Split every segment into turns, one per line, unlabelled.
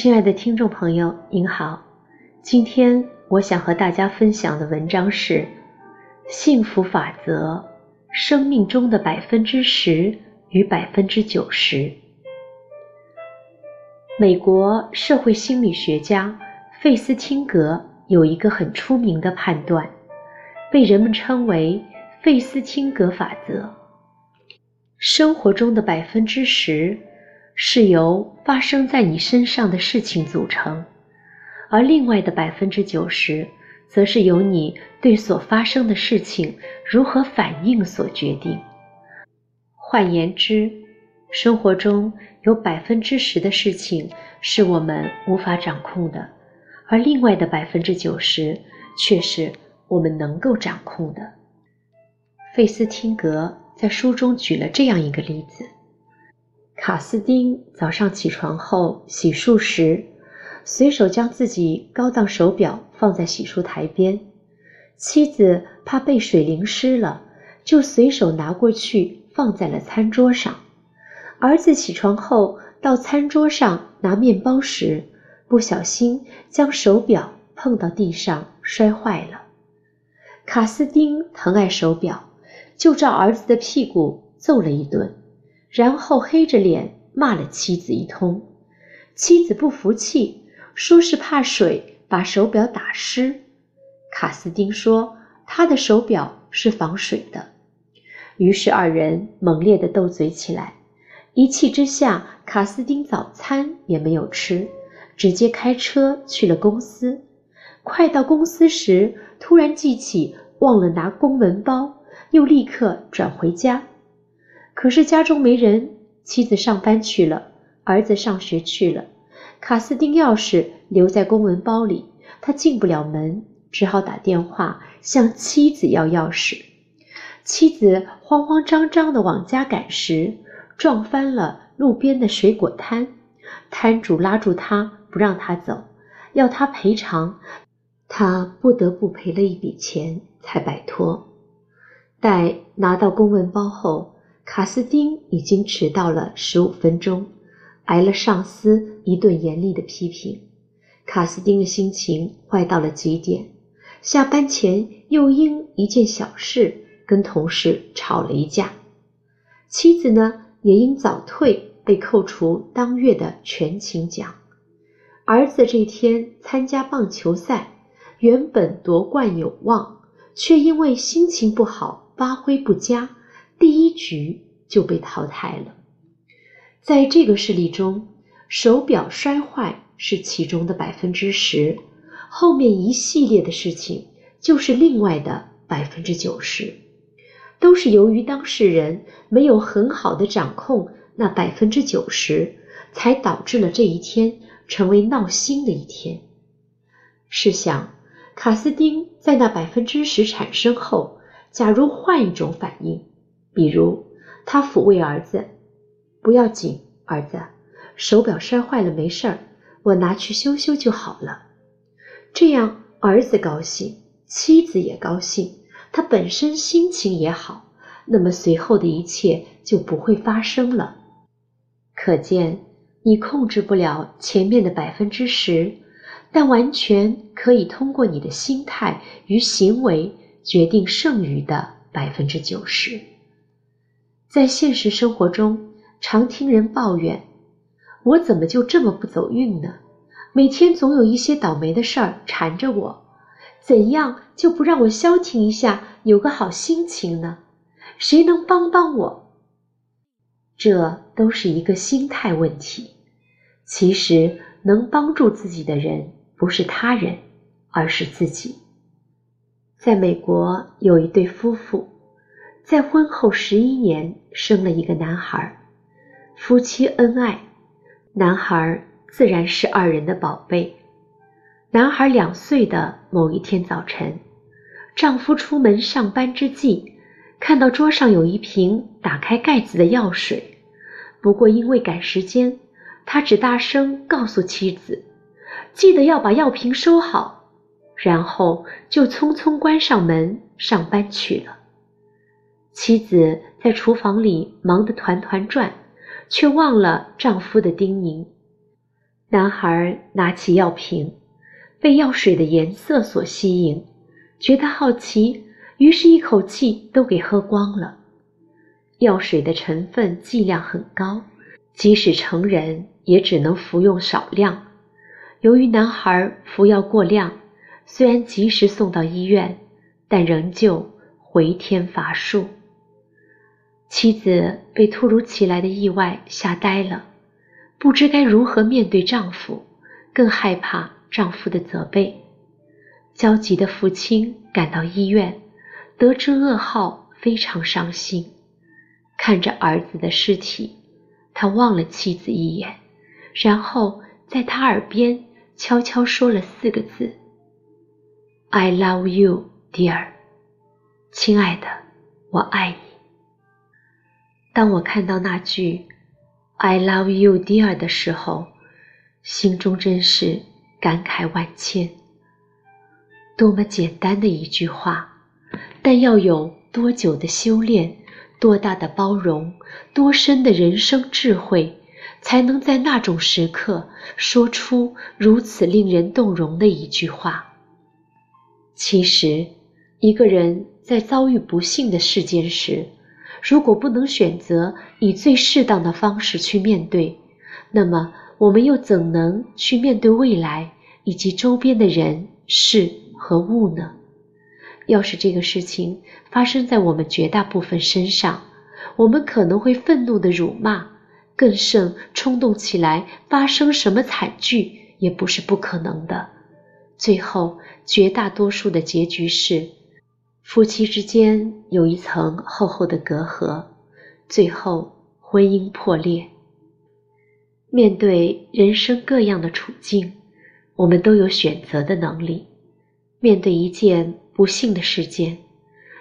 亲爱的听众朋友，您好。今天我想和大家分享的文章是《幸福法则：生命中的百分之十与百分之九十》。美国社会心理学家费斯汀格有一个很出名的判断，被人们称为“费斯汀格法则”。生活中的百分之十是由发生在你身上的事情组成，而另外的百分之九十，则是由你对所发生的事情如何反应所决定。换言之，生活中有百分之十的事情是我们无法掌控的，而另外的百分之九十却是我们能够掌控的。费斯汀格。在书中举了这样一个例子：卡斯丁早上起床后洗漱时，随手将自己高档手表放在洗漱台边。妻子怕被水淋湿了，就随手拿过去放在了餐桌上。儿子起床后到餐桌上拿面包时，不小心将手表碰到地上摔坏了。卡斯丁疼爱手表。就照儿子的屁股揍了一顿，然后黑着脸骂了妻子一通。妻子不服气，说是怕水把手表打湿。卡斯丁说他的手表是防水的。于是二人猛烈地斗嘴起来。一气之下，卡斯丁早餐也没有吃，直接开车去了公司。快到公司时，突然记起忘了拿公文包。又立刻转回家，可是家中没人，妻子上班去了，儿子上学去了，卡斯丁钥匙留在公文包里，他进不了门，只好打电话向妻子要钥匙。妻子慌慌张张地往家赶时，撞翻了路边的水果摊，摊主拉住他不让他走，要他赔偿，他不得不赔了一笔钱才摆脱。待拿到公文包后，卡斯丁已经迟到了十五分钟，挨了上司一顿严厉的批评。卡斯丁的心情坏到了极点，下班前又因一件小事跟同事吵了一架。妻子呢，也因早退被扣除当月的全勤奖。儿子这天参加棒球赛，原本夺冠有望，却因为心情不好。发挥不佳，第一局就被淘汰了。在这个事例中，手表摔坏是其中的百分之十，后面一系列的事情就是另外的百分之九十，都是由于当事人没有很好的掌控那百分之九十，才导致了这一天成为闹心的一天。试想，卡斯丁在那百分之十产生后。假如换一种反应，比如他抚慰儿子：“不要紧，儿子，手表摔坏了没事儿，我拿去修修就好了。”这样儿子高兴，妻子也高兴，他本身心情也好，那么随后的一切就不会发生了。可见，你控制不了前面的百分之十，但完全可以通过你的心态与行为。决定剩余的百分之九十。在现实生活中，常听人抱怨：“我怎么就这么不走运呢？每天总有一些倒霉的事儿缠着我，怎样就不让我消停一下，有个好心情呢？谁能帮帮我？”这都是一个心态问题。其实，能帮助自己的人不是他人，而是自己。在美国有一对夫妇，在婚后十一年生了一个男孩，夫妻恩爱，男孩自然是二人的宝贝。男孩两岁的某一天早晨，丈夫出门上班之际，看到桌上有一瓶打开盖子的药水，不过因为赶时间，他只大声告诉妻子：“记得要把药瓶收好。”然后就匆匆关上门上班去了。妻子在厨房里忙得团团转，却忘了丈夫的叮咛。男孩拿起药瓶，被药水的颜色所吸引，觉得好奇，于是一口气都给喝光了。药水的成分剂量很高，即使成人也只能服用少量。由于男孩服药过量，虽然及时送到医院，但仍旧回天乏术。妻子被突如其来的意外吓呆了。不知该如何面对丈夫，更害怕丈夫的责备。焦急的父亲赶到医院，得知噩耗，非常伤心。看着儿子的尸体，他望了妻子一眼，然后在他耳边悄悄说了四个字：“I love you, dear。”亲爱的，我爱你。当我看到那句。I love you, dear 的时候，心中真是感慨万千。多么简单的一句话，但要有多久的修炼，多大的包容，多深的人生智慧，才能在那种时刻说出如此令人动容的一句话？其实，一个人在遭遇不幸的事件时，如果不能选择以最适当的方式去面对，那么我们又怎能去面对未来以及周边的人事和物呢？要是这个事情发生在我们绝大部分身上，我们可能会愤怒的辱骂，更甚冲动起来发生什么惨剧也不是不可能的。最后，绝大多数的结局是。夫妻之间有一层厚厚的隔阂，最后婚姻破裂。面对人生各样的处境，我们都有选择的能力。面对一件不幸的事件，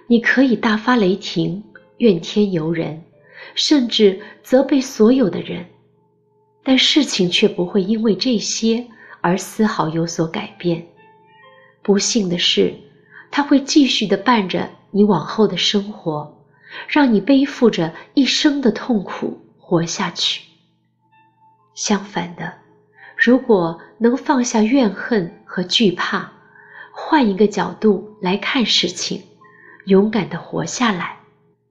你可以大发雷霆、怨天尤人，甚至责备所有的人，但事情却不会因为这些而丝毫有所改变。不幸的是。他会继续的伴着你往后的生活，让你背负着一生的痛苦活下去。相反的，如果能放下怨恨和惧怕，换一个角度来看事情，勇敢的活下来，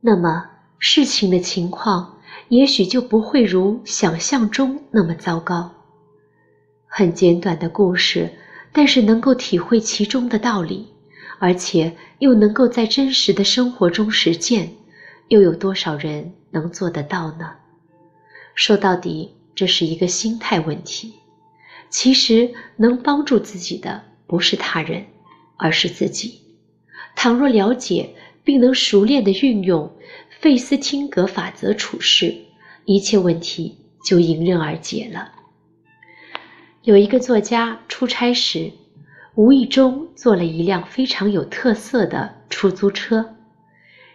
那么事情的情况也许就不会如想象中那么糟糕。很简短的故事，但是能够体会其中的道理。而且又能够在真实的生活中实践，又有多少人能做得到呢？说到底，这是一个心态问题。其实能帮助自己的不是他人，而是自己。倘若了解并能熟练地运用费斯汀格法则处事，一切问题就迎刃而解了。有一个作家出差时。无意中坐了一辆非常有特色的出租车，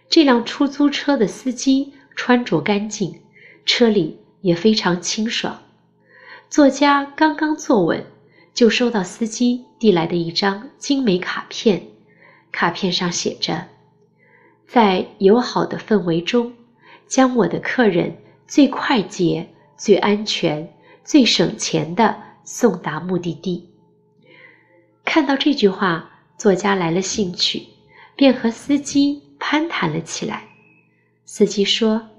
这辆出租车的司机穿着干净，车里也非常清爽。作家刚刚坐稳，就收到司机递来的一张精美卡片，卡片上写着：“在友好的氛围中，将我的客人最快捷、最安全、最省钱的送达目的地。”看到这句话，作家来了兴趣，便和司机攀谈了起来。司机说：“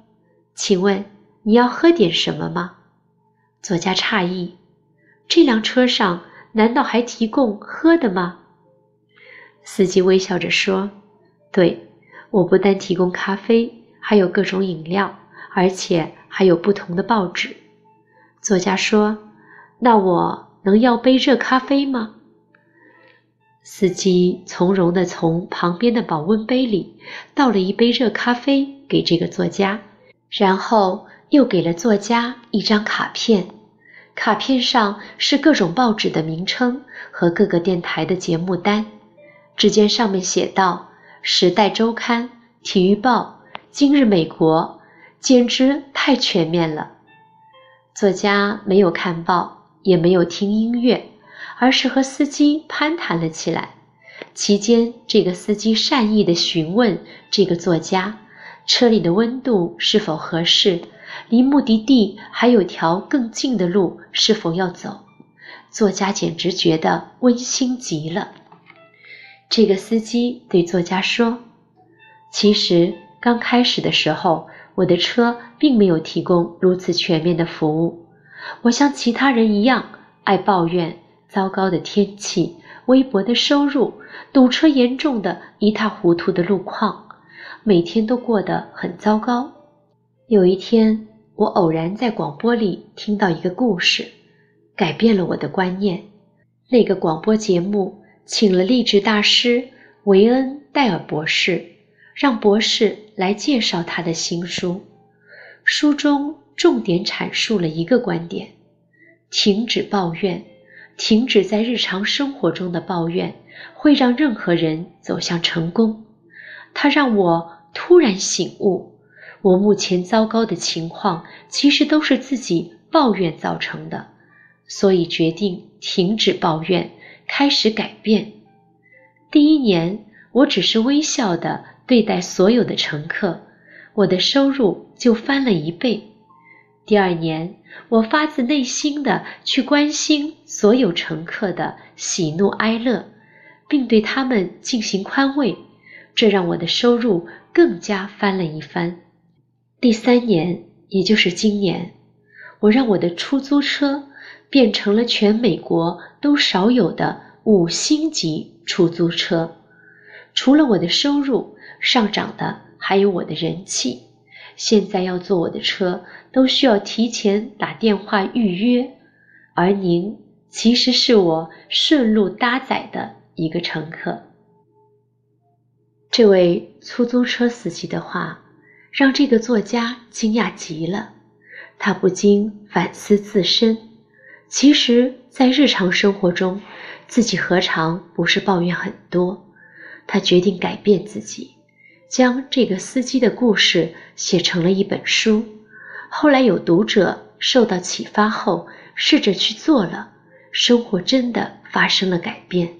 请问你要喝点什么吗？”作家诧异：“这辆车上难道还提供喝的吗？”司机微笑着说：“对，我不但提供咖啡，还有各种饮料，而且还有不同的报纸。”作家说：“那我能要杯热咖啡吗？”司机从容地从旁边的保温杯里倒了一杯热咖啡给这个作家，然后又给了作家一张卡片。卡片上是各种报纸的名称和各个电台的节目单。只见上面写道：《时代周刊》《体育报》《今日美国》，简直太全面了。作家没有看报，也没有听音乐。而是和司机攀谈了起来。期间，这个司机善意地询问这个作家，车里的温度是否合适，离目的地还有条更近的路，是否要走，作家简直觉得温馨极了。这个司机对作家说：“其实刚开始的时候，我的车并没有提供如此全面的服务。我像其他人一样，爱抱怨糟糕的天气、微薄的收入、堵车严重的一塌糊涂的路况，每天都过得很糟糕。有一天，我偶然在广播里听到一个故事。”改变了我的观念。那个广播节目请了励志大师维恩·戴尔博士，让博士来介绍他的新书。书中重点阐述了一个观点：停止抱怨，停止在日常生活中的抱怨，会让任何人走向成功。它让我突然醒悟，我目前糟糕的情况其实都是自己抱怨造成的。所以决定停止抱怨，开始改变。第一年，我只是微笑的对待所有的乘客，我的收入就翻了一倍。第二年，我发自内心的去关心所有乘客的喜怒哀乐，并对他们进行宽慰，这让我的收入更加翻了一番。第三年，也就是今年，我让我的出租车。变成了全美国都少有的五星级出租车。除了我的收入上涨的，还有我的人气。现在要坐我的车，都需要提前打电话预约。而您其实是我顺路搭载的一个乘客。这位出租车司机的话，让这个作家惊讶极了。他不禁反思自身。其实，在日常生活中，自己何尝不是抱怨很多？他决定改变自己，将这个司机的故事写成了一本书。后来有读者受到启发后，试着去做了，生活真的发生了改变。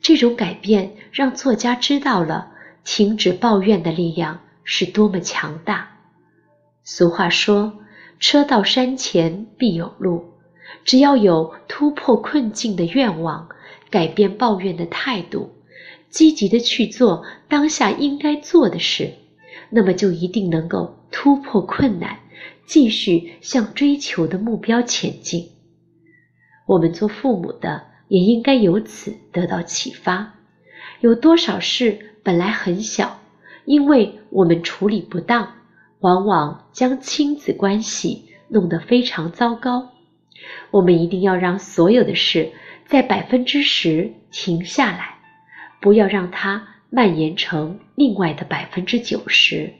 这种改变让作家知道了停止抱怨的力量是多么强大。俗话说：“车到山前必有路。”只要有突破困境的愿望，改变抱怨的态度，积极的去做当下应该做的事，那么就一定能够突破困难，继续向追求的目标前进。我们做父母的也应该由此得到启发。有多少事本来很小，因为我们处理不当，往往将亲子关系弄得非常糟糕。我们一定要让所有的事在百分之十停下来，不要让它蔓延成另外的百分之九十。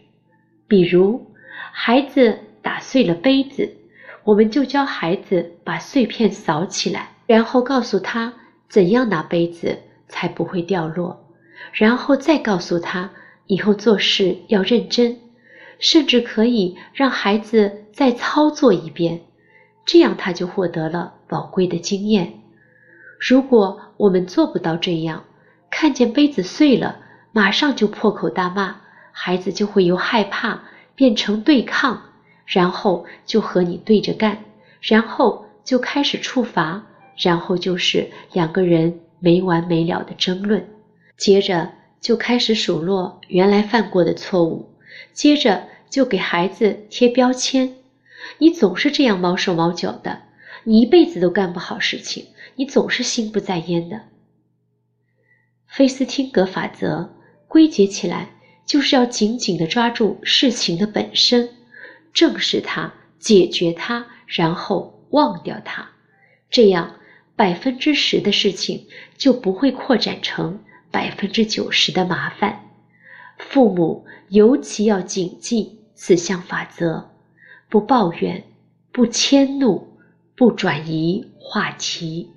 比如，孩子打碎了杯子，我们就教孩子把碎片扫起来，然后告诉他怎样拿杯子才不会掉落，然后再告诉他以后做事要认真，甚至可以让孩子再操作一遍。这样他就获得了宝贵的经验。如果我们做不到这样，看见杯子碎了，马上就破口大骂，孩子就会由害怕变成对抗，然后就和你对着干，然后就开始处罚，然后就是两个人没完没了的争论，接着就开始数落原来犯过的错误，接着就给孩子贴标签。你总是这样毛手毛脚的，你一辈子都干不好事情，你总是心不在焉的。菲斯汀格法则归结起来，就是要紧紧地抓住事情的本身，正视它，解决它，然后忘掉它，这样百分之十的事情就不会扩展成百分之九十的麻烦。父母尤其要谨记此项法则。不抱怨，不迁怒，不转移话题。